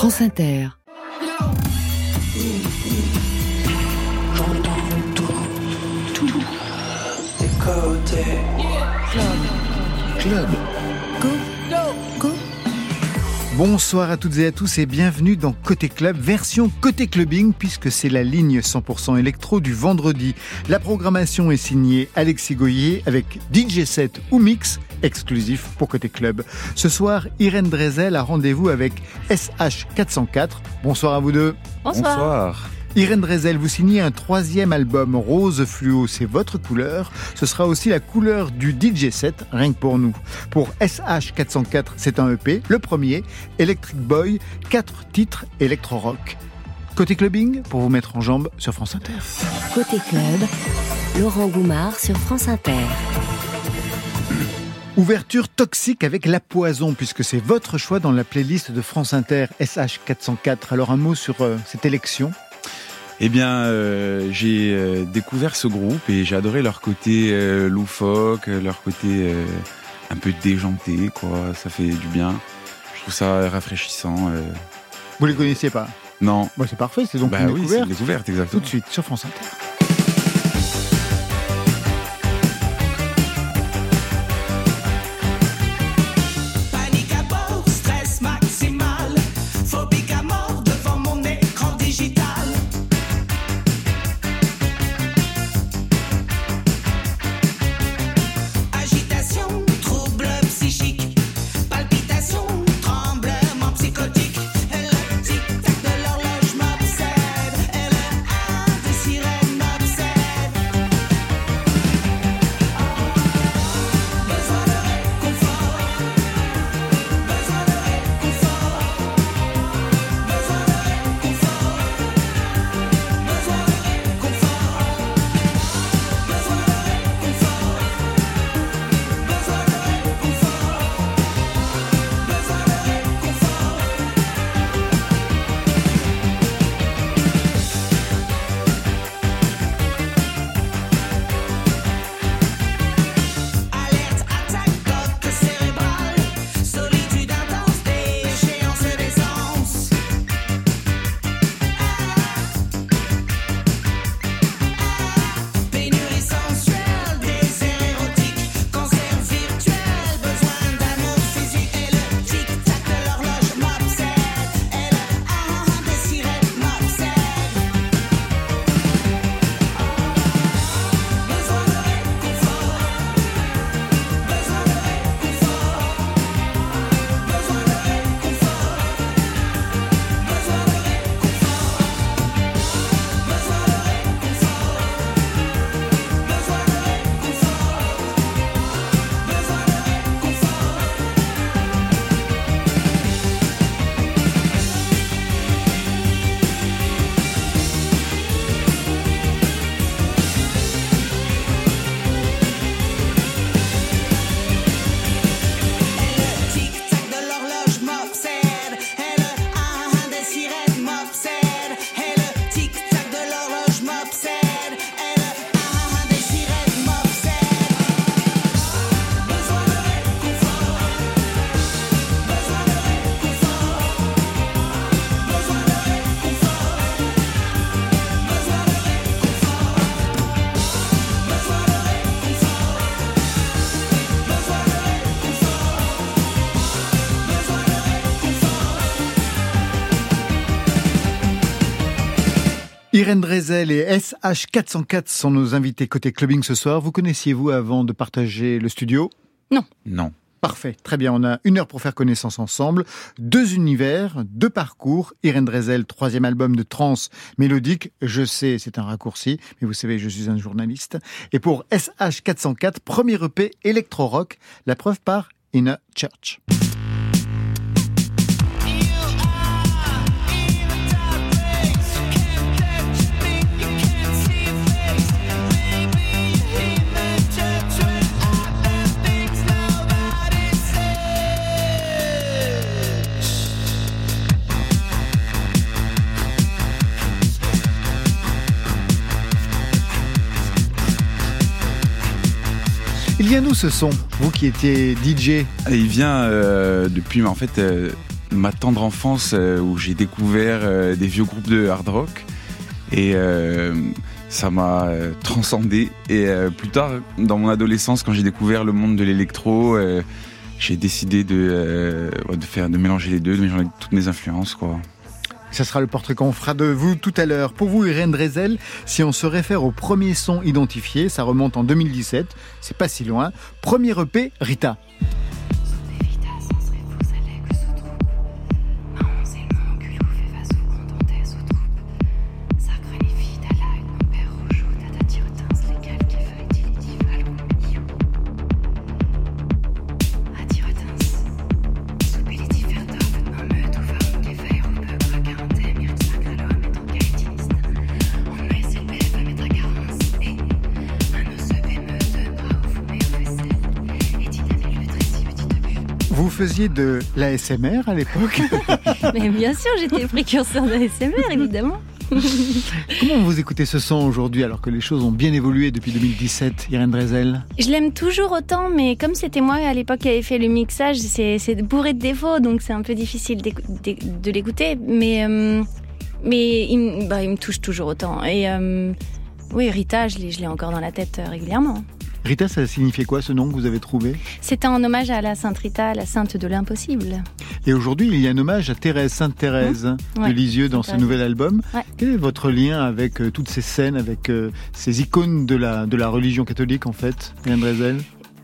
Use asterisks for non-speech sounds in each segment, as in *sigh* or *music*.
France Inter. Club. Bonsoir à toutes et à tous et bienvenue dans Côté Club, version Côté Clubbing, puisque c'est la ligne 100% électro du vendredi. La programmation est signée Alexis Goyer avec DJ set ou mix exclusif pour Côté Club. Ce soir, Irène Drezel a rendez-vous avec SH404. Bonsoir à vous deux. Bonsoir. Bonsoir. Irène Drezel, vous signez un troisième album rose fluo, c'est votre couleur. Ce sera aussi la couleur du DJ set, rien que pour nous. Pour SH404, c'est un EP, le premier, Electric Boy, quatre titres électro-rock. Côté clubbing, pour vous mettre en jambe sur France Inter. Côté club, Laurent Goumard sur France Inter. Ouverture toxique avec la poison, puisque c'est votre choix dans la playlist de France Inter SH404. Alors un mot sur euh, cette élection Eh bien, euh, j'ai euh, découvert ce groupe et j'ai adoré leur côté loufoque, leur côté un peu déjanté, quoi. Ça fait du bien. Je trouve ça rafraîchissant. Vous les connaissiez pas? Non. Bon, c'est parfait, c'est donc bah une oui, découverte. une découverte, Tout exactement. de suite sur France Inter. Irène Drezel et SH404 sont nos invités côté clubbing ce soir. Vous connaissiez-vous avant de partager le studio? Non. Parfait, très bien. On a une heure pour faire connaissance ensemble. Deux univers, deux parcours. Irène Drezel, troisième album de trance mélodique. Je sais, c'est un raccourci, mais vous savez, je suis un journaliste. Et pour SH404, premier EP électro-rock, la preuve par Inner Church. Vient d'où ce son Vous qui étiez DJ il vient euh, depuis, en fait, euh, ma tendre enfance euh, où j'ai découvert des vieux groupes de hard rock et ça m'a transcendé. Et plus tard, dans mon adolescence, quand j'ai découvert le monde de l'électro, j'ai décidé de, de faire, de mélanger les deux, de mélanger toutes mes influences, quoi. Ça sera le portrait qu'on fera de vous tout à l'heure. Pour vous, Irène Drezel, si on se réfère au premier son identifié, ça remonte en 2017, c'est pas si loin. Premier EP, Rita. Faisiez de l'ASMR à l'époque. *laughs* Mais bien sûr, j'étais précurseur de l'ASMR, évidemment. *laughs* Comment vous écoutez ce son aujourd'hui alors que les choses ont bien évolué depuis 2017, Irène Drezel? Je l'aime toujours autant, mais comme c'était moi à l'époque qui avait fait le mixage, c'est bourré de défauts, donc c'est un peu difficile de l'écouter. Mais, euh, mais il, me- bah, il me touche toujours autant. Et euh, oui, Rita, je l'ai je l'ai encore dans la tête euh, régulièrement. Rita, ça signifiait quoi ce nom que vous avez trouvé? C'était en hommage à la Sainte Rita, la sainte de l'impossible. Et aujourd'hui, il y a un hommage à Thérèse, Sainte Thérèse Ouais, de Lisieux dans ce nouvel album. Ouais. Quel est votre lien avec euh, toutes ces scènes, avec euh, ces icônes de la, de la religion catholique en fait, Irène Drezel?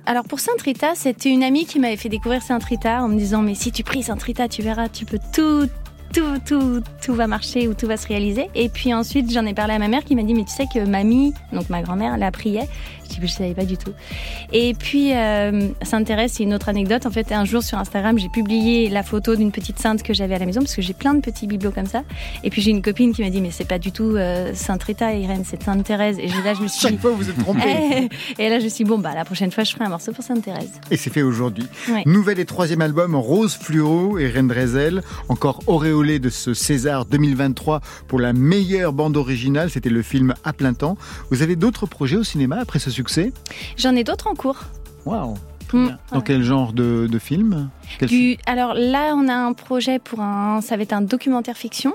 Alors pour Sainte Rita, c'était une amie qui m'avait fait découvrir Sainte Rita en me disant mais si tu pries Sainte Rita, tu verras, tu peux tout tout, tout, tout va marcher ou tout va se réaliser. Et puis ensuite, j'en ai parlé à ma mère qui m'a dit, mais tu sais que mamie, donc ma grand-mère, la priait. Je je savais pas du tout. Et puis, euh, Sainte Thérèse, c'est une autre anecdote. En fait, un jour sur Instagram, j'ai publié la photo d'une petite sainte que j'avais à la maison parce que j'ai plein de petits bibelots comme ça. Et puis j'ai une copine qui m'a dit, mais c'est pas du tout euh, Sainte Rita, Irène, c'est Sainte Thérèse. Et là, je me *laughs* suis Chaque dit, fois, vous êtes trompé. *laughs* Et là, je me suis dit, bon, bah, la prochaine fois, je ferai un morceau pour Sainte Thérèse. Et c'est fait aujourd'hui. Ouais. Nouvel et troisième album, Rose Fluo Irène Drezel, encore auréolé de ce César 2023 pour la meilleure bande originale. C'était le film À plein temps. Vous avez d'autres projets au cinéma après ce succès J'en ai d'autres en cours. Waouh Mm. Dans quel genre de, de film? Quel Du, alors là, on a un projet pour un, ça va être un documentaire fiction.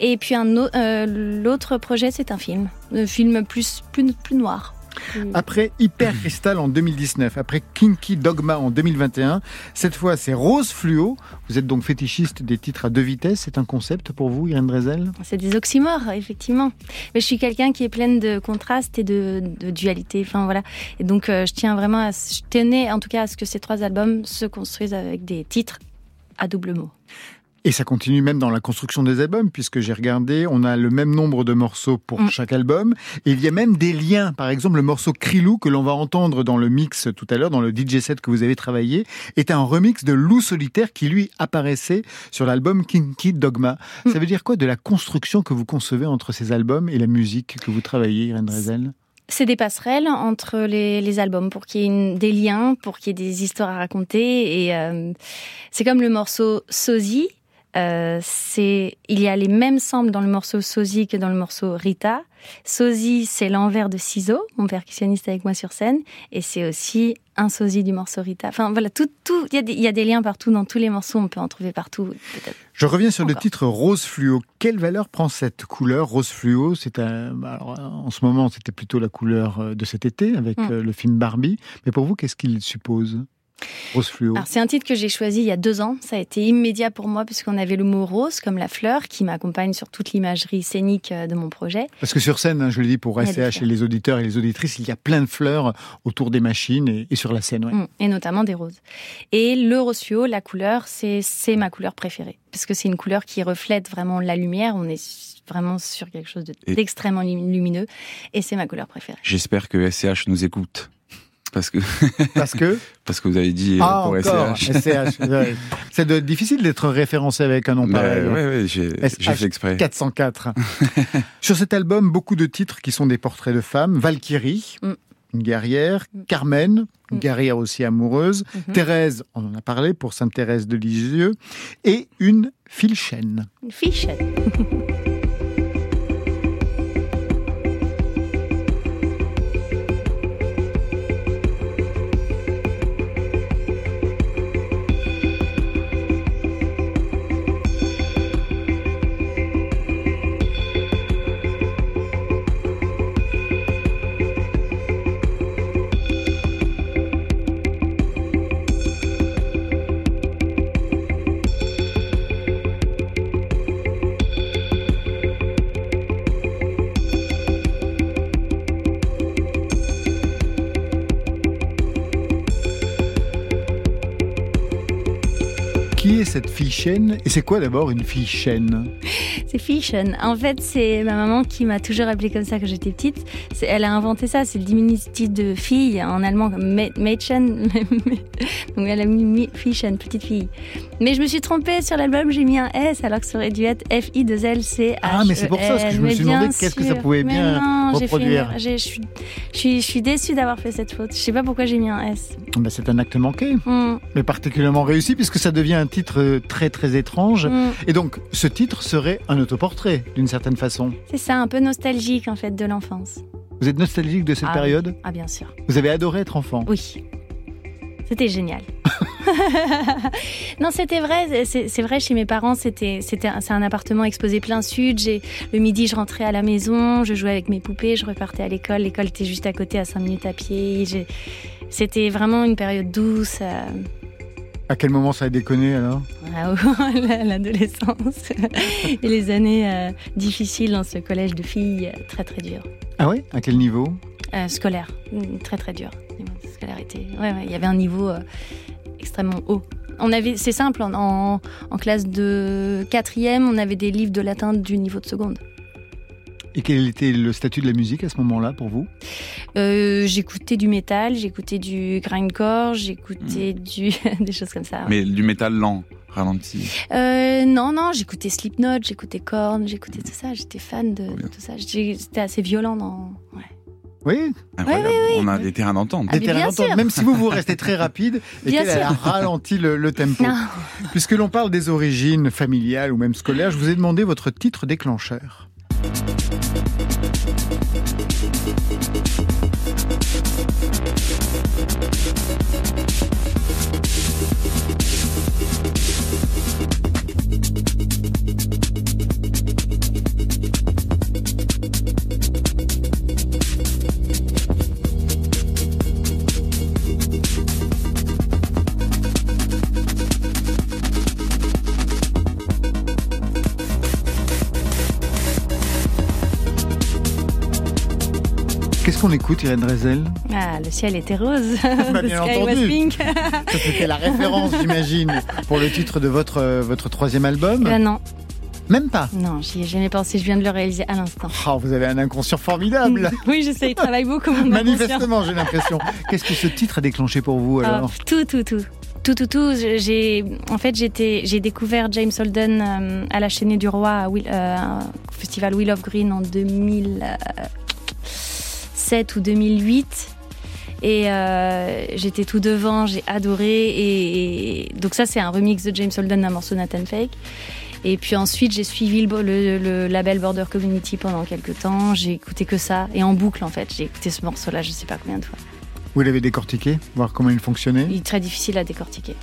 Et puis un euh, l'autre projet, c'est un film, un film plus plus, plus noir. Plus- Après Hyper Crystal en 2019, après Kinky Dogma en 2021, cette fois c'est Rose Fluo. Vous êtes donc fétichiste des titres à deux vitesses. C'est un concept pour vous, Irène Drezel? C'est des oxymores, effectivement. Mais je suis quelqu'un qui est pleine de contrastes et de, de dualité. Enfin voilà. Et donc euh, je tiens vraiment, à, je tenais en tout cas à ce que ces trois albums se construisent avec des titres à double mot. Et ça continue même dans la construction des albums, puisque j'ai regardé, on a le même nombre de morceaux pour Mm. chaque album. Et il y a même des liens. Par exemple, le morceau Krilou, que l'on va entendre dans le mix tout à l'heure, dans le DJ set que vous avez travaillé, est un remix de Lou Solitaire qui, lui, apparaissait sur l'album Kinky Dogma. Mm. Ça veut dire quoi de la construction que vous concevez entre ces albums et la musique que vous travaillez, Irène Drezel? C'est des passerelles entre les, les albums pour qu'il y ait une- des liens, pour qu'il y ait des histoires à raconter. Et euh, c'est comme le morceau Sosie. Euh, c'est il y a les mêmes samples dans le morceau Sosie que dans le morceau Rita. Sosie, c'est l'envers de ciseaux, mon percussionniste avec moi sur scène, et c'est aussi un sosie du morceau Rita. Enfin voilà, tout, tout, il y, a des- il y a des liens partout dans tous les morceaux, on peut en trouver partout. Je reviens sur le titre Rose Fluo. Quelle valeur prend cette couleur Rose Fluo? C'est un, alors, en ce moment, c'était plutôt la couleur euh, de cet été avec Mm. euh, le film Barbie. Mais pour vous, qu'est-ce qu'il suppose? Rose Fluo. Alors c'est un titre que j'ai choisi il y a deux ans. Ça a été immédiat pour moi puisqu'on avait le mot rose comme la fleur qui m'accompagne sur toute l'imagerie scénique euh, de mon projet. Parce que sur scène, hein, je le dis pour SCH et les auditeurs et les auditrices, il y a plein de fleurs autour des machines et, et sur la scène. ouais. Mm, Et notamment des roses. Et le rose fluo, la couleur, c'est c'est ma couleur préférée. Parce que c'est une couleur qui reflète vraiment la lumière. On est vraiment sur quelque chose d'extrêmement lumi- lumineux. Et c'est ma couleur préférée. J'espère que SCH nous écoute. Parce que, *laughs* Parce que parce que vous avez dit euh, ah pour encore SCH. *laughs* C'est de- difficile d'être référencé avec un nom Bah, pareil. hein. ouais, ouais, j'ai fait exprès. 404. *laughs* Sur cet album, beaucoup de titres qui sont des portraits de femmes. Valkyrie, Mm. une guerrière. Mm. Carmen, une Mm. guerrière aussi amoureuse. Mhm. Thérèse, on en a parlé pour Sainte Thérèse de Lisieux. Et une Filchène. Une cette fille chaîne. Et c'est quoi d'abord une fille chaîne? C'est Fiction. En fait, c'est ma maman qui m'a toujours appelée comme ça quand j'étais petite. Elle a inventé ça, c'est le diminutif de fille en allemand, Mädchen. *laughs* Donc elle a mis mi- Fiction, petite fille. Mais je me suis trompée sur l'album, j'ai mis un S alors que ça aurait dû être F-I-2-L-C-H. Ah, mais c'est pour ça, parce que je me suis demandé qu'est-ce que ça pouvait Mais bien non, une reproduire. Je suis, je déçue d'avoir fait cette faute. Je sais pas pourquoi j'ai mis un S. Ben, C'est un acte manqué, Hmm, mais particulièrement réussi puisque ça devient un titre euh, très très étrange. hmm. Et donc, ce titre serait un autoportrait, d'une certaine façon. C'est ça, un peu nostalgique en fait de l'enfance. Vous êtes nostalgique de cette Ah, période? Ah bien sûr. Vous avez adoré être enfant? Oui. C'était génial. *laughs* non, c'était vrai. C'est vrai chez mes parents. C'était, c'était, un- c'est un appartement exposé plein sud. J'ai le midi, je rentrais à la maison, je jouais avec mes poupées, je repartais à l'école. L'école était juste à côté, à 5 minutes à pied. C'était vraiment une période douce. euh, À quel moment ça a déconné alors? À *laughs* la- l'adolescence *laughs* et les années euh, difficiles dans ce collège de filles, euh, très très dur. Ah oui À quel niveau? Euh, scolaire, Mm, très très dur. Niveau de scolarité. Ouais, ouais, il y avait un niveau euh, extrêmement haut. On avait, c'est simple, en, en, en classe de quatrième, on avait des livres de latin du niveau de seconde. Et quel était le statut de la musique à ce moment-là pour vous? Euh, j'écoutais du métal, j'écoutais du grindcore, j'écoutais du *laughs* des choses comme ça. Mais du métal lent, ralenti. Euh, non, non, j'écoutais Slipknot, j'écoutais Korn, j'écoutais tout ça. J'étais fan de, tout ça. C'était assez violent dans. Ouais. Oui Incroyable. oui, oui. On a des terrains d'entente. Ah, des terrains d'entente. Même si vous vous restez très rapide et *laughs* Bien qu'elle elle a sûr. ralenti le, le tempo. Non. Puisque l'on parle des origines familiales ou même scolaires, je vous ai demandé votre titre déclencheur. Qu'on écoute, Irène Drezel? Ah, le ciel était rose. *laughs* *laughs* Bah, bien sky entendu. C'était la référence, j'imagine, pour le titre de votre, euh, votre troisième album. Euh, non, Même pas? non, j'y ai jamais pensé. Je viens de le réaliser à l'instant. Oh, vous avez un inconscient formidable. *laughs* Oui, je sais, il travaille beaucoup. Mon. Manifestement, j'ai l'impression. Qu'est-ce que ce titre a déclenché pour vous Ah, alors? tout, tout, tout. Tout, tout, tout. J'ai, en fait, j'étais, j'ai découvert James Holden euh, à la Chaînée du Roi, à Will- euh, au festival Wheel of Green en 2007 ou 2008. Et euh, j'étais tout devant, j'ai adoré. Et, et- donc ça, c'est un remix de James Holden d'un morceau Nathan Fake. Et puis ensuite, j'ai suivi le, le- le label Border Community pendant quelques temps. J'ai écouté que ça et en boucle en fait. J'ai écouté ce morceau-là, je sais pas combien de fois. Vous l'avez décortiqué, voir comment il fonctionnait? Il est très difficile à décortiquer.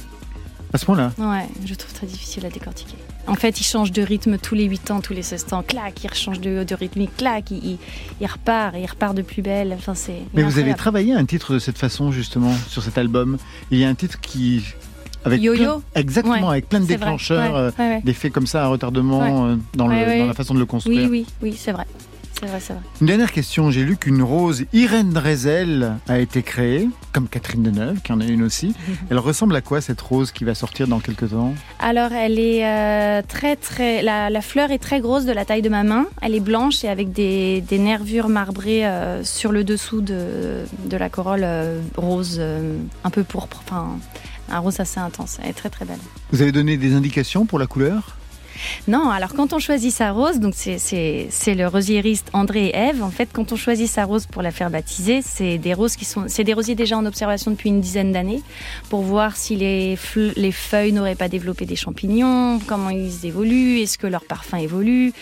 À ce point-là? Ouais, je trouve très difficile à décortiquer. En fait, il change de rythme tous les 8 ans, tous les 16 ans. Clac, il change de, de rythme, clac, il, il, il repart, il repart de plus belle. Enfin, c'est. Mais vous avez travaillé un titre de cette façon, justement, sur cet album. Il y a un titre qui. Avec Yo-yo plein- Exactement, Ouais, avec plein de déclencheurs, Ouais, euh, ouais, d'effets comme ça, un retardement euh, dans, le- dans la façon de le construire. Oui, oui, oui, c'est vrai. C'est vrai, c'est vrai. Une dernière question. J'ai lu qu'une rose Irène Drezel a été créée, comme Catherine Deneuve, qui en a une aussi. *laughs* Elle ressemble à quoi cette rose qui va sortir dans quelques temps? Alors, elle est euh, très, très. La, la fleur est très grosse, de la taille de ma main. Elle est blanche et avec des, des nervures marbrées euh, sur le dessous de, de la corolle euh, rose, un peu pourpre. Enfin, un rose assez intense. Elle est très, très belle. Vous avez donné des indications pour la couleur? Non, alors quand on choisit sa rose, donc c'est- le rosiériste André et Ève. En fait, quand on choisit sa rose pour la faire baptiser, c'est des roses qui sont, c'est des rosiers déjà en observation depuis une dizaine d'années pour voir si les, feuilles n'auraient pas développé des champignons, comment ils évoluent, est-ce que leur parfum évolue.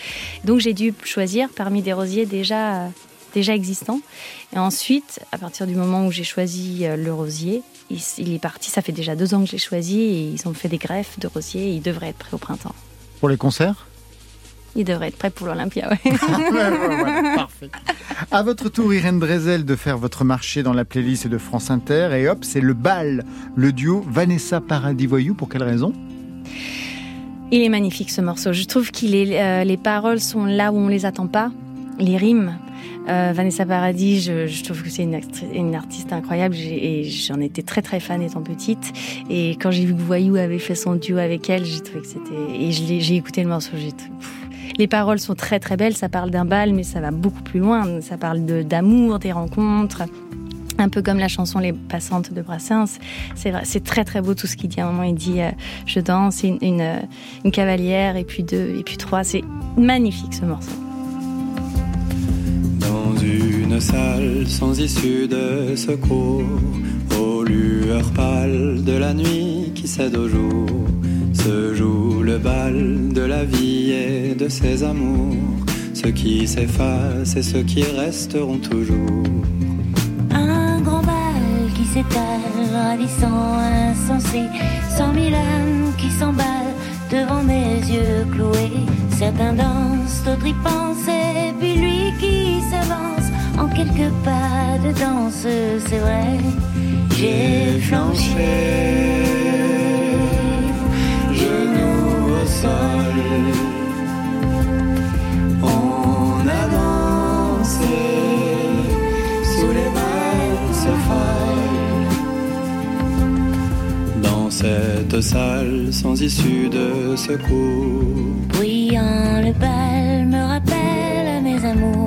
Donc j'ai dû choisir parmi des rosiers déjà existants. Et ensuite, à partir du moment où j'ai choisi euh, le rosier, il est parti. Ça fait déjà deux ans que j'ai choisi et ils ont fait des greffes de rosiers. Et il devrait être prêt au printemps. Pour les concerts Il devrait être prêt pour l'Olympia, *laughs* ouais. Ouais, ouais, Parfait. À votre tour, Irène Drezel, de faire votre marché dans la playlist de France Inter. Et hop, c'est le bal, le duo Vanessa Paradis-Voyou. Pour quelle raison? Il est magnifique ce morceau. Je trouve qu'il est, euh, les paroles sont là où on les attend pas. Les rimes. Euh, Vanessa Paradis, je, trouve que c'est une, artiste incroyable et j'en étais très très fan étant petite. Et quand j'ai vu que Voyou avait fait son duo avec elle, j'ai trouvé que c'était et j'ai écouté le morceau. J'ai. Les paroles sont très très belles, ça parle d'un bal, mais ça va beaucoup plus loin. Ça parle de- d'amour, des rencontres. Un peu comme la chanson Les Passantes de Brassens. C'est très très beau tout ce qu'il dit. À un moment, il dit euh, Je danse, euh, une cavalière, et puis deux, et puis trois. C'est magnifique ce morceau. Sans issue de secours, aux lueurs pâles de la nuit qui cède au jour, se joue le bal de la vie et de ses amours, ceux qui s'effacent et ceux qui resteront toujours. Un grand bal qui s'étale, ravissant, insensé. Cent mille âmes qui s'emballent devant mes yeux cloués. Certains dansent, d'autres y pensent, et puis lui qui s'avance en quelques pas de danse, c'est vrai. J'ai flanché, Genoux au sol, on a sous les valses folles. Dans cette salle sans issue de secours, bruyant le bal me rappelle mes amours.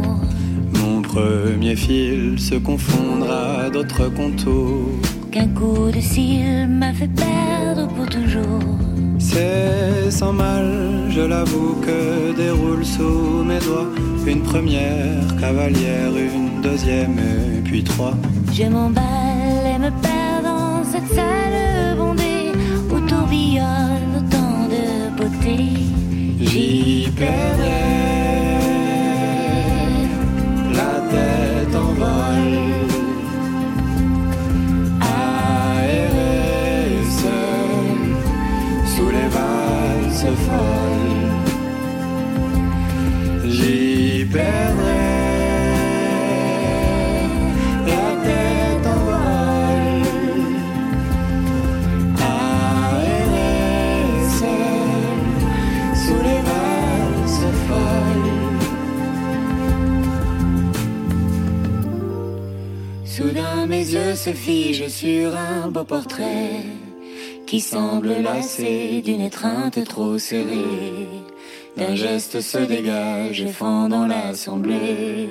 Premier fil se confondra à d'autres contours. Qu'un coup de cils m'a fait perdre pour toujours. C'est sans mal, je l'avoue, que déroule sous mes doigts une première cavalière, une deuxième et puis trois. Je m'emballe et me perds dans cette salle bondée où tourbillonne autant de beauté. J'y perdrai se figent sur un beau portrait qui semble lassé d'une étreinte trop serrée. D'un geste se dégage et fend dans l'assemblée.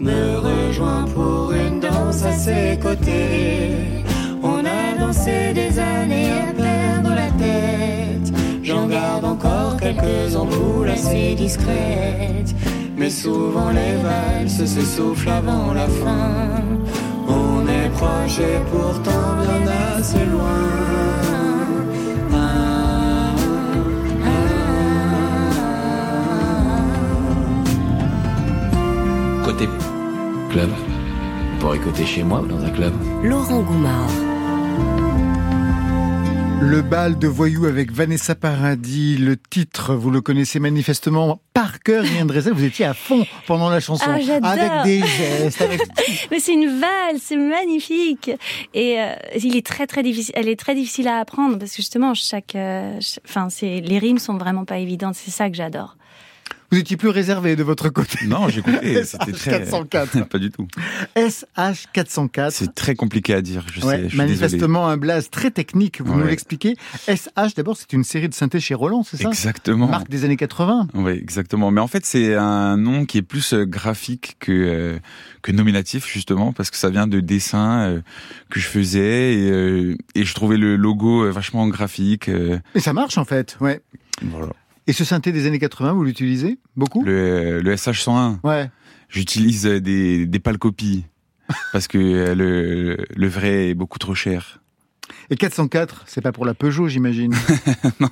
Me rejoint pour une danse à ses côtés. On a dansé des années à perdre la tête. J'en garde encore quelques ampoules assez discrètes. Mais souvent les valses s'essoufflent avant la fin. Et pourtant bien assez loin. Côté club. On pourrait côté chez moi ou dans un club? Laurent Goumard. Le bal de voyous avec Vanessa Paradis, le titre, vous le connaissez manifestement par cœur, Yann Drezel, vous étiez à fond pendant la chanson. Ah, avec des gestes, avec... *laughs* Mais c'est une valse, c'est magnifique. Et euh, il est très très difficile. Elle est très difficile à apprendre parce que justement chaque, euh, enfin c'est les rimes sont vraiment pas évidentes. C'est ça que j'adore. Vous étiez plus réservé de votre côté. Non, j'écoutais, *laughs* c'était très... 404. *laughs* Pas du tout. SH 404. C'est très compliqué à dire, je sais, je désolé. manifestement un blaze très technique, vous nous l'expliquez. SH, d'abord, c'est une série de synthés chez Roland, c'est ça? Exactement. Marque des années 80. Oui, exactement. Mais en fait, c'est un nom qui est plus euh, graphique que euh, que nominatif justement parce que ça vient de dessins euh, que je faisais et, euh, et je trouvais le logo vachement graphique. Et ça marche, en fait, ouais. voilà. Et ce synthé des années 80, vous l'utilisez beaucoup? Le, le SH101, Ouais. j'utilise euh, des des pâles copies *laughs* parce que euh, le le vrai est beaucoup trop cher. Et 404, c'est pas pour la Peugeot, j'imagine. *laughs* non,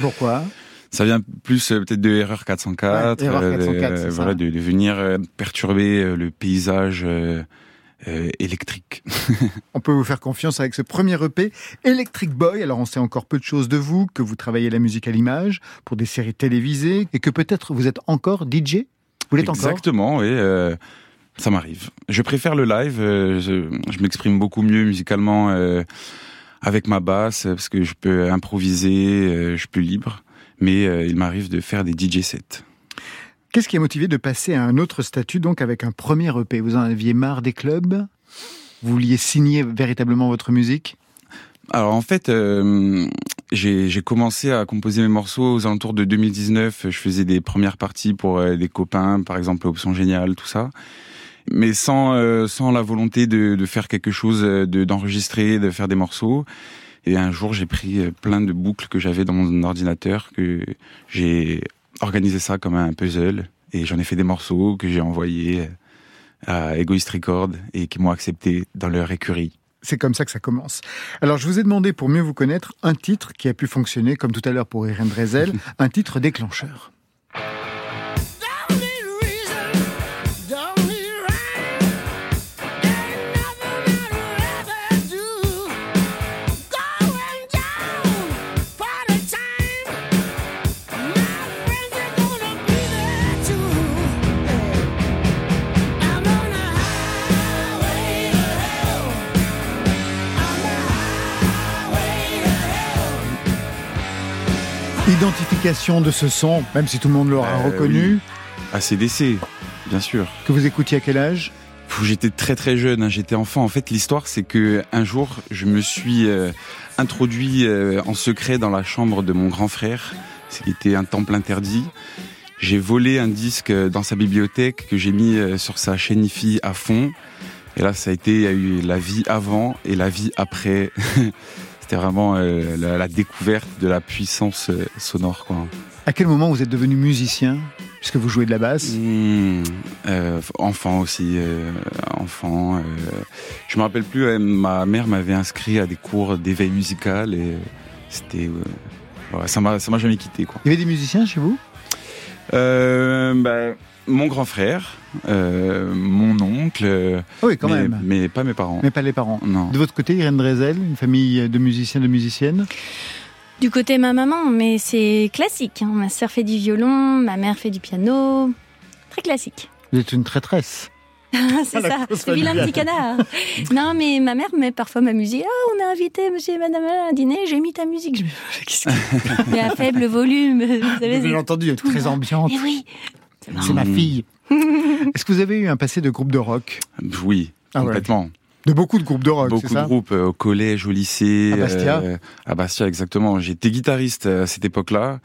Pourquoi? Ça vient plus euh, peut-être de Erreur 404, Ouais, Erreur euh, 404, de- c'est ça. voilà, de, de venir euh, perturber euh, le paysage euh, euh, électrique. On peut vous faire confiance avec ce premier EP, Electric Boy. Alors, on sait encore peu de choses de vous, que vous travaillez la musique à l'image pour des séries télévisées et que peut-être vous êtes encore DJ. Vous l'êtes encore? Exactement, oui. euh, ça m'arrive. Je préfère le live. euh, je je m'exprime beaucoup mieux musicalement avec ma basse parce que je peux improviser, je suis plus libre. Mais il m'arrive de faire des DJ sets. Qu'est-ce qui a motivé de passer à un autre statut, donc avec un premier EP Vous en aviez marre des clubs? Vous vouliez signer véritablement votre musique? Alors en fait, euh, j'ai commencé à composer mes morceaux aux alentours de 2019. Je faisais des premières parties pour euh, des copains, par exemple Option Géniale, tout ça. Mais sans euh, sans la volonté de, faire quelque chose, euh, de d'enregistrer, de faire des morceaux. Et un jour, j'ai pris plein de boucles que j'avais dans mon ordinateur, que j'ai organisé ça comme un puzzle, et j'en ai fait des morceaux que j'ai envoyés euh, à Egoist Record et qui m'ont accepté dans leur écurie. C'est comme ça que ça commence. Alors, je vous ai demandé, pour mieux vous connaître, un titre qui a pu fonctionner, comme tout à l'heure pour Irène Drezel, *laughs* un titre déclencheur. Hell. Identification de ce son, même si tout le monde l'aura Euh, reconnu, ACDC, bien sûr. que vous écoutiez à quel âge? J'étais très très jeune, hein, j'étais enfant. En fait, l'histoire, c'est que un jour, je me suis euh, introduit euh, en secret dans la chambre de mon grand frère. C'était un temple interdit. J'ai volé un disque euh, dans sa bibliothèque que j'ai mis sur sa chaîne IFI à fond. Et là, ça a été, il y a eu la vie avant et la vie après. *laughs* C'était vraiment euh, la, la découverte de la puissance euh, sonore, quoi. À quel moment vous êtes devenu musicien Puisque vous jouez de la basse? Mmh, euh, enfant aussi, enfant. je me rappelle plus. ma mère m'avait inscrit à des cours d'éveil musical et c'était, ouais, ça m'a, jamais quitté quoi. Il y avait des musiciens chez vous? Bah, mon grand frère, euh, mon oncle, euh, Ah Oui, quand mais, même. mais pas mes parents. Mais pas les parents. Non. De votre côté, Irène Drezel, une famille de musiciens, de musiciennes Du côté de ma maman, mais c'est classique. hein. Ma sœur fait du violon, ma mère fait du piano. Très classique. Vous êtes une traîtresse. *laughs* c'est ça, c'est vilain petit canard. *laughs* non, mais ma mère met parfois ma musique. Ah, on a invité monsieur et madame à un dîner, j'ai mis ta musique. Je me qu'est-ce que- Mais à faible volume, vous *laughs* savez. Vous entendu, elle est très ambiante. Eh oui. C'est ma Mmh. fille. Est-ce que vous avez eu un passé de groupe de rock? Oui, Ah ouais. complètement. De beaucoup de groupes de rock, c'est Beaucoup de ça? groupes euh, au collège, au lycée. À Bastia euh, À Bastia, exactement. J'étais guitariste euh, à cette époque-là.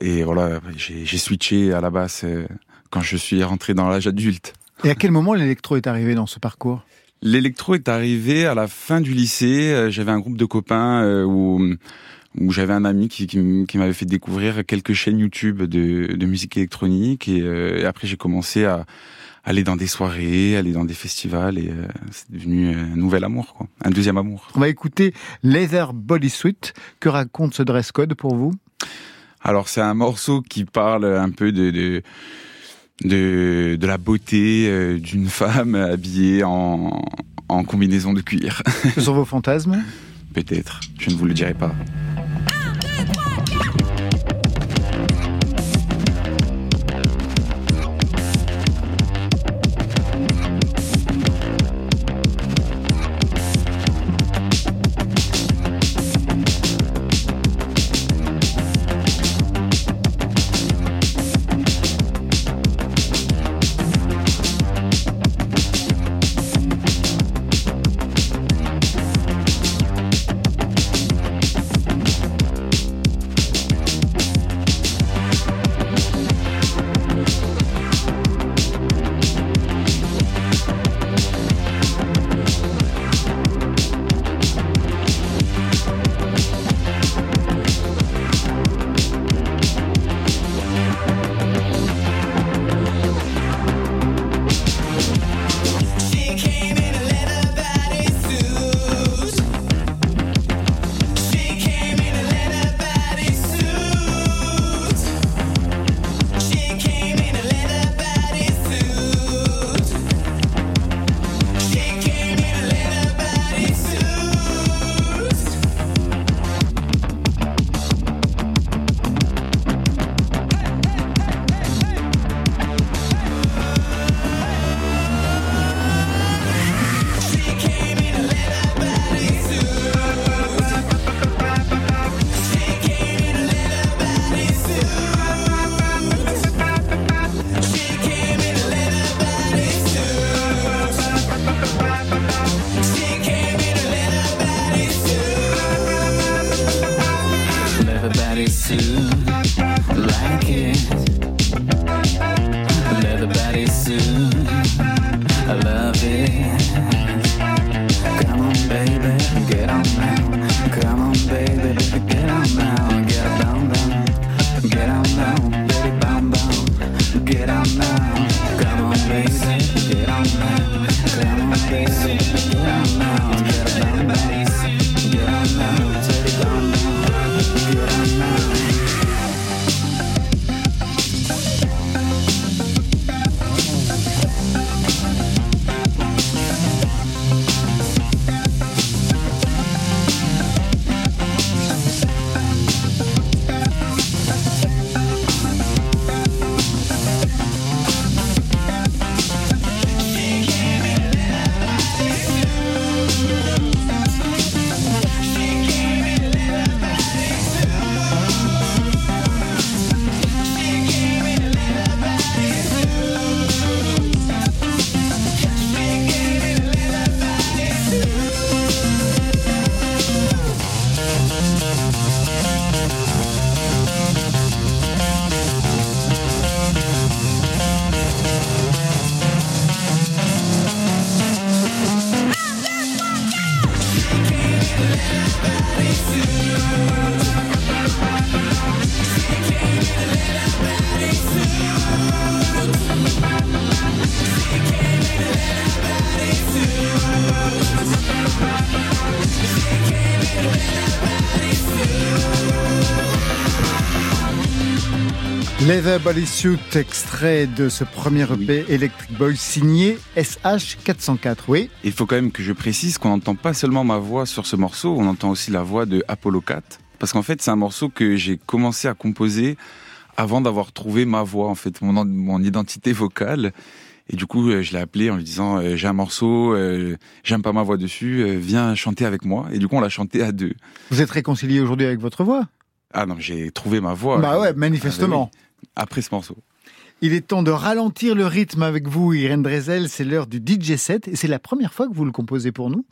Et voilà, j'ai j'ai switché à la basse euh, quand je suis rentré dans l'âge adulte. Et à quel moment l'électro est arrivé dans ce parcours? L'électro est arrivé à la fin du lycée. Euh, J'avais un groupe de copains euh, où, où j'avais un ami qui, qui, m- qui m'avait fait découvrir quelques chaînes YouTube de, de musique électronique. Et, euh, et après, j'ai commencé à aller dans des soirées, aller dans des festivals. Et euh, c'est devenu un nouvel amour, quoi. un deuxième amour. On va écouter Leather Body Suit. Que raconte ce dress code pour vous? Alors c'est un morceau qui parle un peu de de de, de la beauté euh, d'une femme habillée en, en combinaison de cuir. Ce sont vos fantasmes? Peut-être, je ne vous le dirai pas. Leather Bodysuit, extrait de ce premier EP Electric Boy signé SH404. Oui, Il faut quand même que je précise qu'on n'entend pas seulement ma voix sur ce morceau, on entend aussi la voix de Apollo 4. Parce qu'en fait, c'est un morceau que j'ai commencé à composer avant d'avoir trouvé ma voix, en fait, mon, mon identité vocale. Et du coup, euh, je l'ai appelé en lui disant euh, j'ai un morceau, euh, j'aime pas ma voix dessus, euh, viens chanter avec moi. Et du coup, on l'a chanté à deux. vous êtes réconcilié aujourd'hui avec votre voix? Ah non, j'ai trouvé ma voix. Bah ouais, manifestement. Ah bah oui, Après ce morceau. Il est temps de ralentir le rythme avec vous, Irène Drezel. C'est l'heure du DJ set et c'est la première fois que vous le composez pour nous.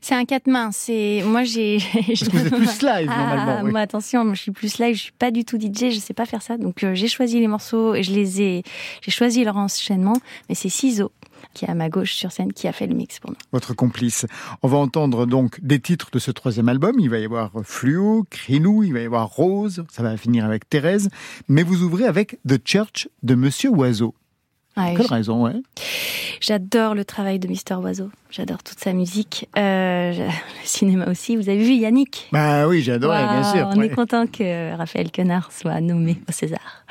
C'est un quatre mains. C'est moi *laughs* j'ai. Parce que vous êtes plus live Ah, normalement. oui. moi, attention, moi, je suis plus live, je suis pas du tout DJ, je sais pas faire ça. Donc euh, j'ai choisi les morceaux et je les ai, j'ai choisi leur enchaînement, mais c'est Ciseaux qui est à ma gauche sur scène qui a fait le mix pour nous. votre complice. On va entendre donc des titres de ce troisième album. Il va y avoir Fluo, Crilou, il va y avoir Rose, ça va finir avec Thérèse. Mais vous ouvrez avec The Church de Monsieur Oiseau. Ouais, Quelle raison, ouais? J'adore le travail de Mister Oiseau. J'adore toute sa musique. Euh, le cinéma aussi. Vous avez vu Yannick? Bah oui, j'ai adoré, bien sûr. On ouais. est content que Raphaël Quenard soit nommé au César.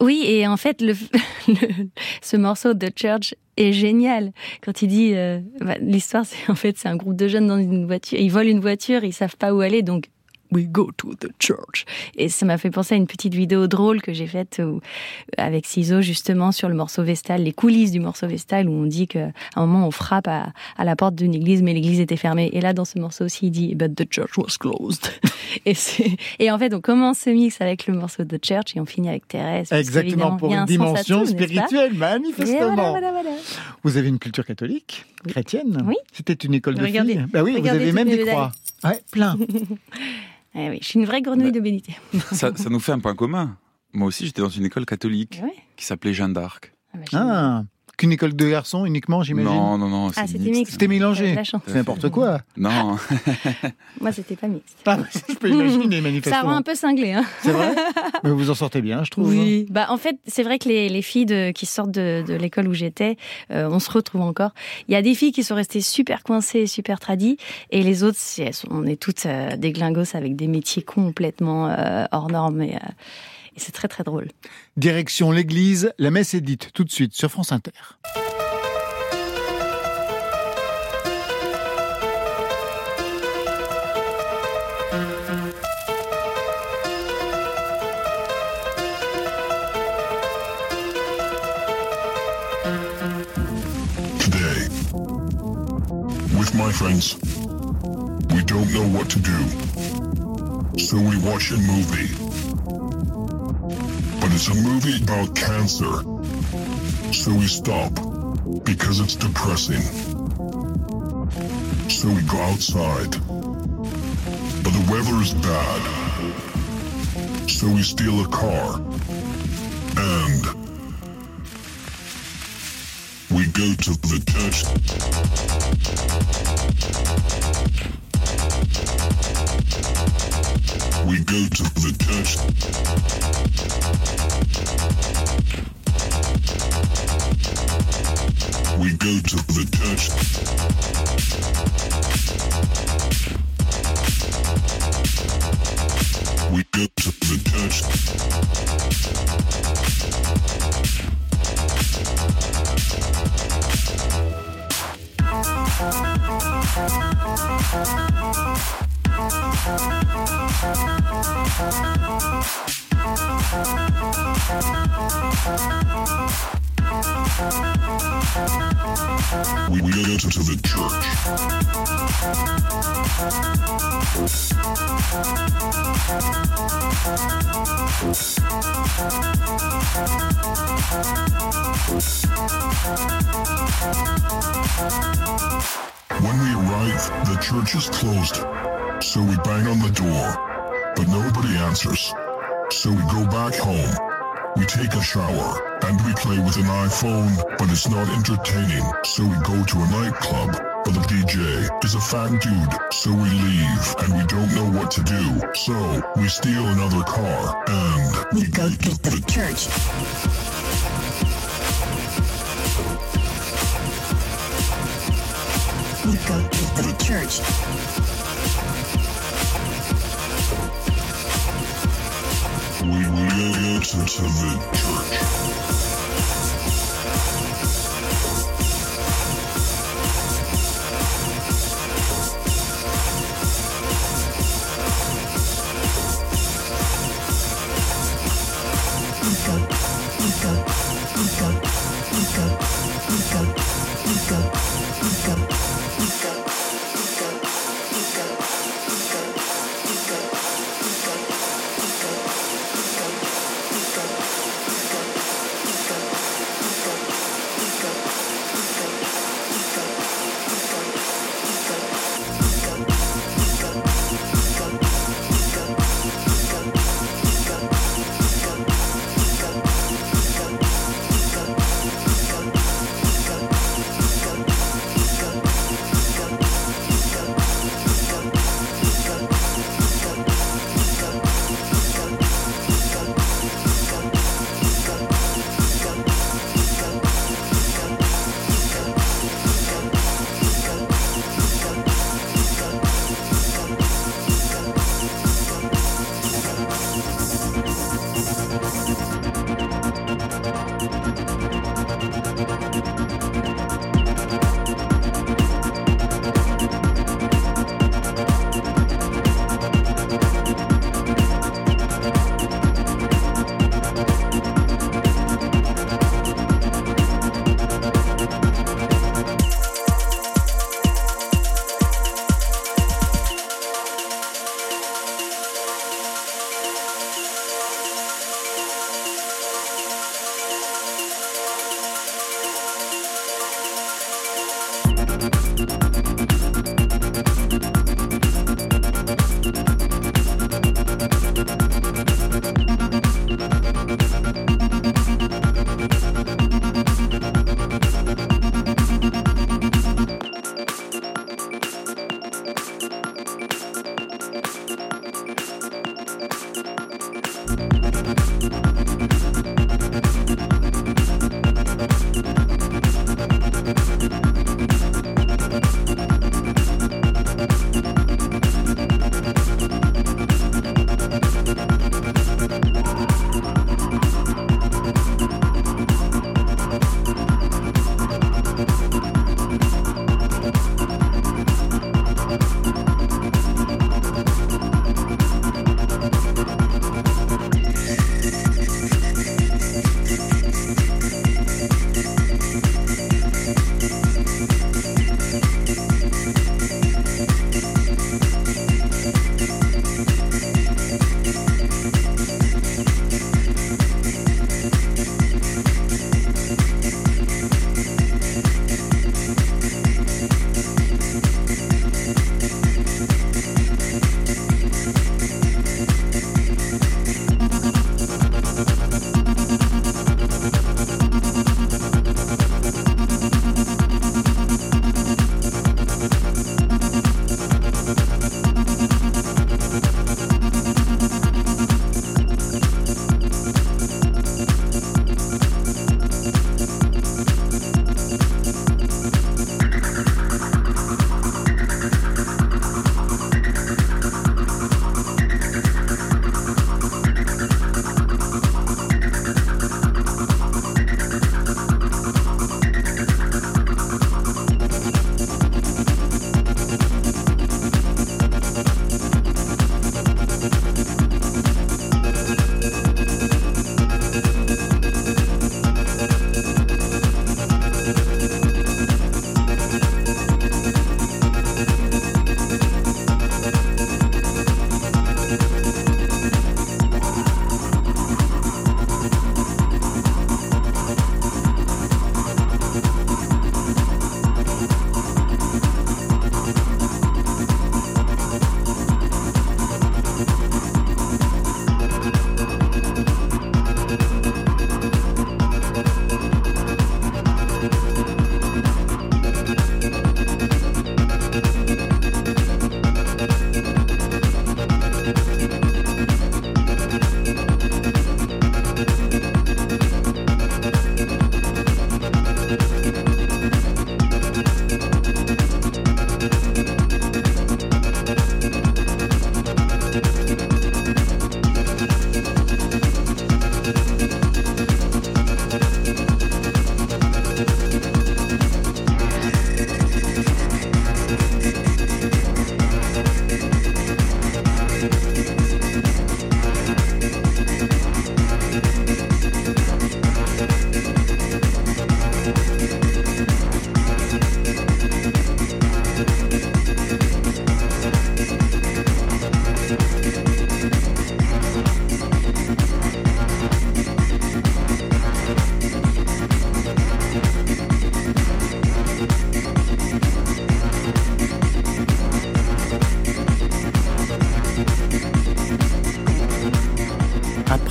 Oui, et en fait, le, *laughs* le- ce morceau de Church est génial. Quand il dit, euh, bah, l'histoire, c'est en fait, c'est un groupe de jeunes dans une voiture. Ils volent une voiture, ils savent pas où aller, donc we go to the church. Et ça m'a fait penser à une petite vidéo drôle que j'ai faite avec Ciseaux justement sur le morceau Vestal, les coulisses du morceau Vestal où on dit qu'à un moment on frappe à, à la porte d'une église mais l'église était fermée. Et là dans ce morceau aussi il dit but the church was closed. *laughs* et, et en fait on commence ce mix avec le morceau de Church et on finit avec Thérèse. Exactement, pour une dimension tout, spirituelle, manifestement. voilà, voilà, voilà. Vous avez une culture catholique, Oui. chrétienne Oui. C'était une école de Regardez. filles Bah oui, vous avez même des croix. Ouais, plein. *laughs* Eh oui, je suis une vraie grenouille de bénité. *laughs* Ça, ça nous fait un point commun. Moi aussi, j'étais dans une école catholique Ouais. qui s'appelait Jeanne d'Arc. Ah, bah. Ah, qu'une école de garçons uniquement, j'imagine Non, non, non. Ah, c'était mixte. C'était mélangé. C'est n'importe quoi. Non, *laughs* Moi, c'était pas mixte. Ah, je peux imaginer, Ça manifestement. rend un peu cinglé, hein. C'est vrai *laughs* Mais vous en sortez bien, je trouve. Oui. Bah, en fait, c'est vrai que les, les filles de, qui sortent de, de l'école où j'étais, euh, on se retrouve encore. Il y a des filles qui sont restées super coincées, super tradies, et les autres, c'est- elles sont- on est toutes euh, des glingos avec des métiers complètement euh, hors normes. Et, euh, et c'est très très drôle. Direction l'église, la messe est dite tout de suite sur France Inter. Today, with my friends, we don't know what to do. So we watch a movie. But it's a movie about cancer. So we stop because it's depressing. So we go outside. But the weather is bad. So we steal a car. And we go to the church. We go to the church. We go to the church. We go to the church. Thank you. We go to the church. When we arrive, the church is closed. So we bang on the door, but nobody answers. So we go back home. We take a shower and we play with an iPhone, but it's not entertaining, so we go to a nightclub. But the DJ is a fat dude, so we leave and we don't know what to do. So we steal another car and we go to the church. We go to the church. Will go to the church.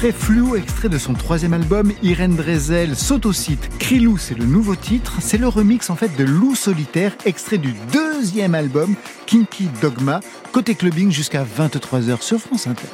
Très flou, extrait de son troisième album, Irène Drezel site. Crilou, c'est le nouveau titre. C'est le remix en fait de Loup solitaire, extrait du deuxième album, Kinky Dogma. Côté clubbing jusqu'à 23h sur France Inter.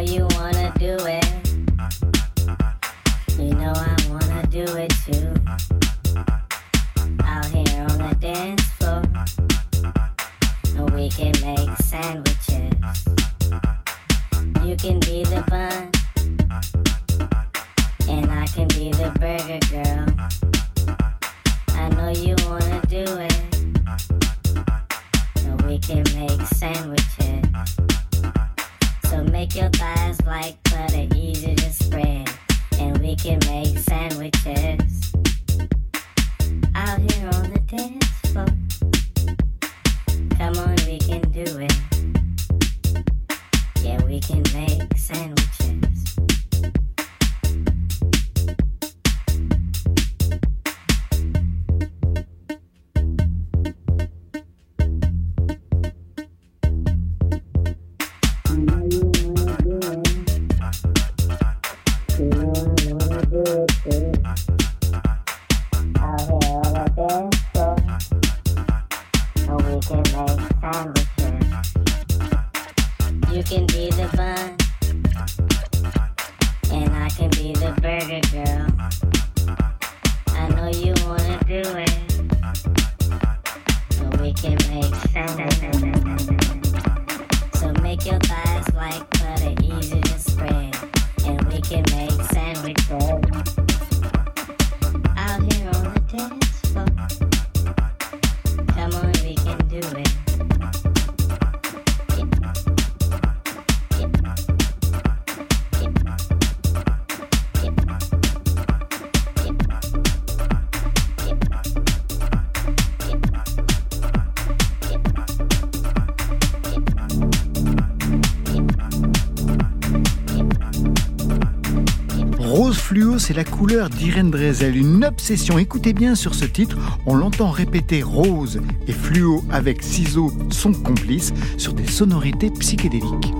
you c'est la couleur d'Irène Drezel, une obsession. Écoutez bien sur ce titre, on l'entend répéter rose et fluo avec ciseaux, son complice, sur des sonorités psychédéliques.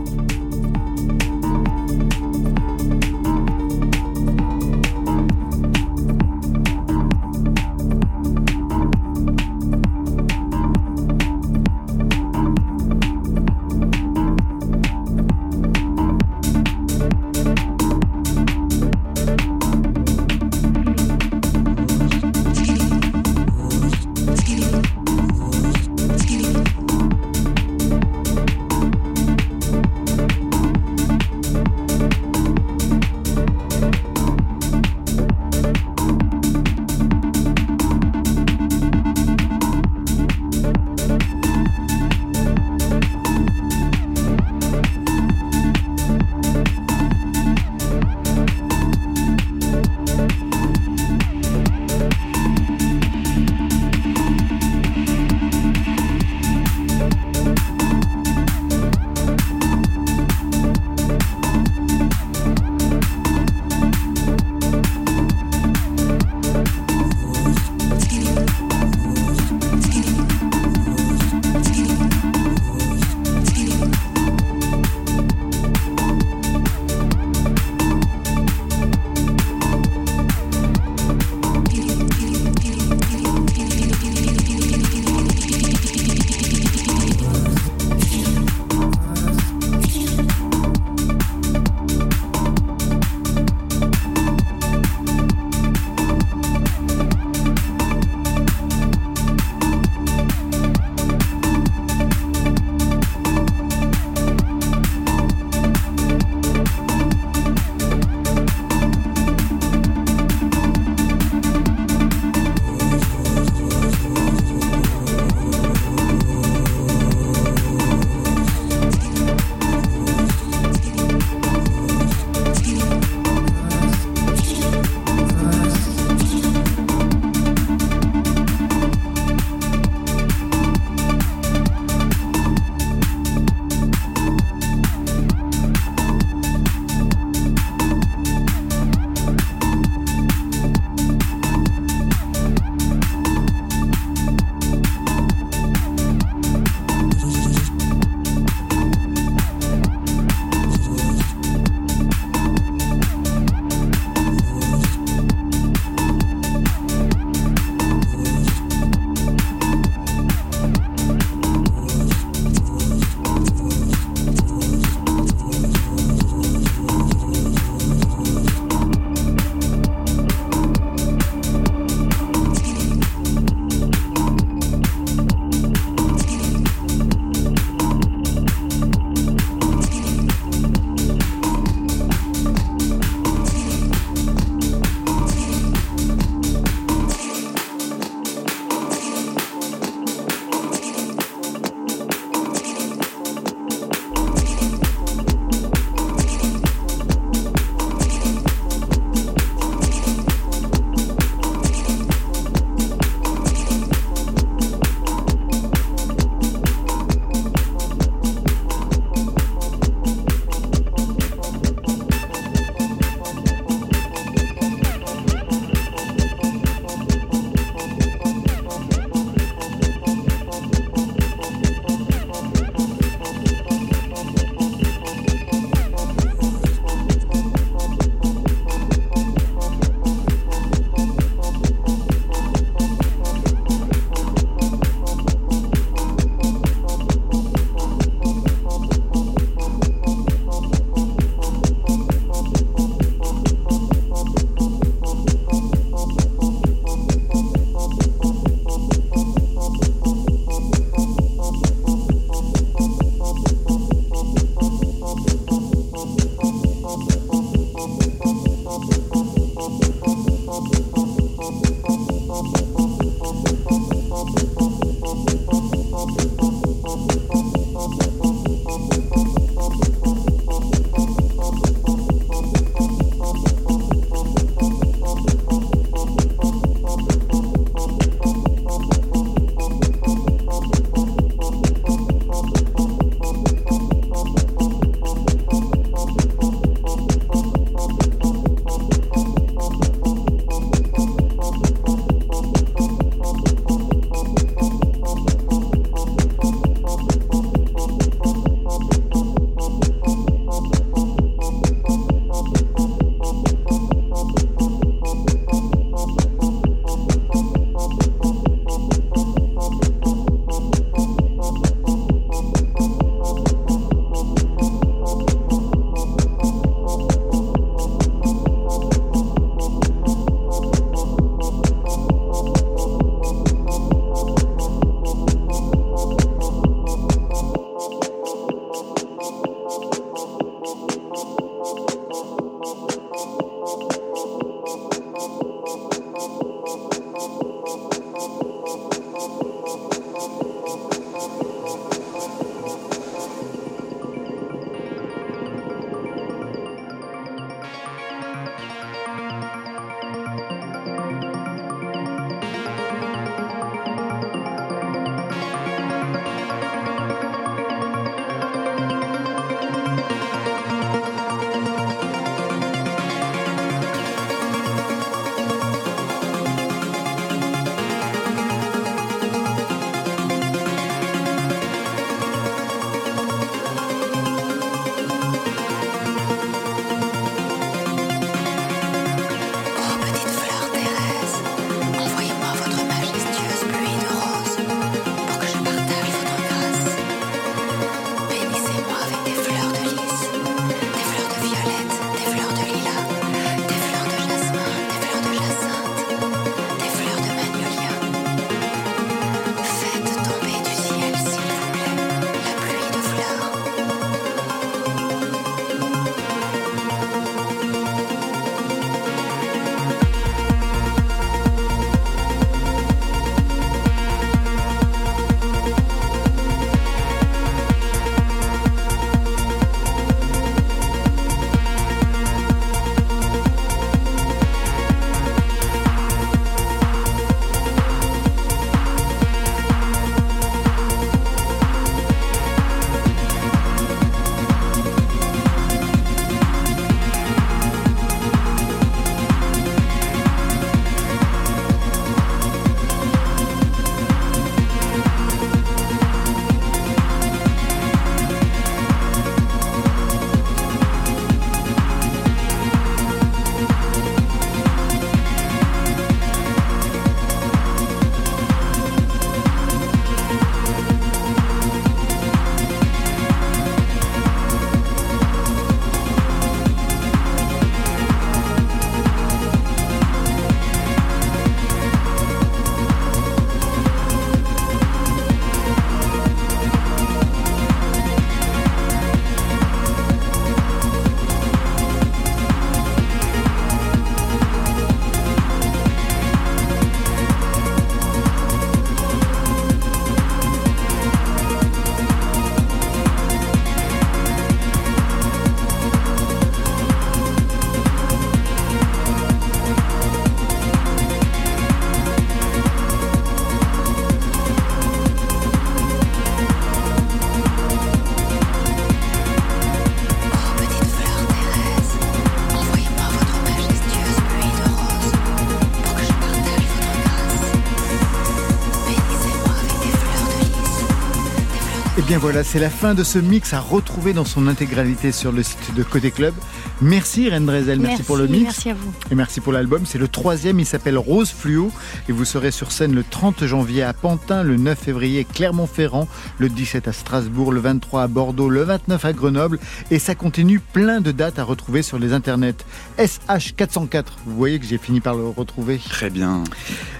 Voilà, c'est la fin de ce mix à retrouver dans son intégralité sur le site de Côté Club. Merci Ren Drezel, merci, pour le mix. Merci à vous. Et merci pour l'album. C'est le troisième, il s'appelle Rose Fluo. Et vous serez sur scène le 30 janvier à Pantin, le 9 février à Clermont-Ferrand, le 17 à Strasbourg, le 23 à Bordeaux, le 29 à Grenoble. Et ça continue plein de dates à retrouver sur les internets. SH404, vous voyez que j'ai fini par le retrouver. Très bien.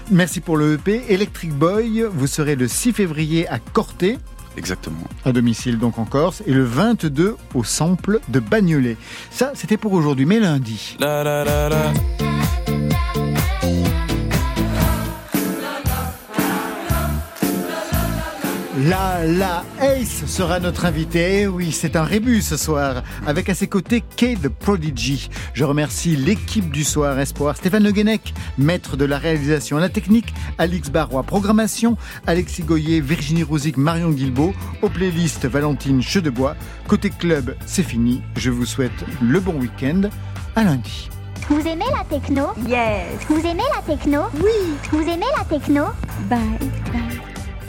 Merci pour le EP. Electric Boy, vous serez le 6 février à Corté. Exactement. à domicile donc en Corse, et le 22 au Sample de Bagnolet. Ça, c'était pour aujourd'hui, mais lundi. La la la la. La Ace sera notre invité. Eh oui, c'est un rébut ce soir, avec à ses côtés Kay the Prodigy. Je remercie l'équipe du soir Espoir, Stéphane Le Guenec, maître de la réalisation à la technique, Alix Barrois, programmation, Alexis Goyer, Virginie Rouzic, Marion Guilbault, aux playlists Valentine Chedebois. Côté club, c'est fini. Je vous souhaite le bon week-end. À lundi. Vous aimez la techno? Yes. Vous aimez la techno? Oui. Vous aimez la techno? Bye. Bye.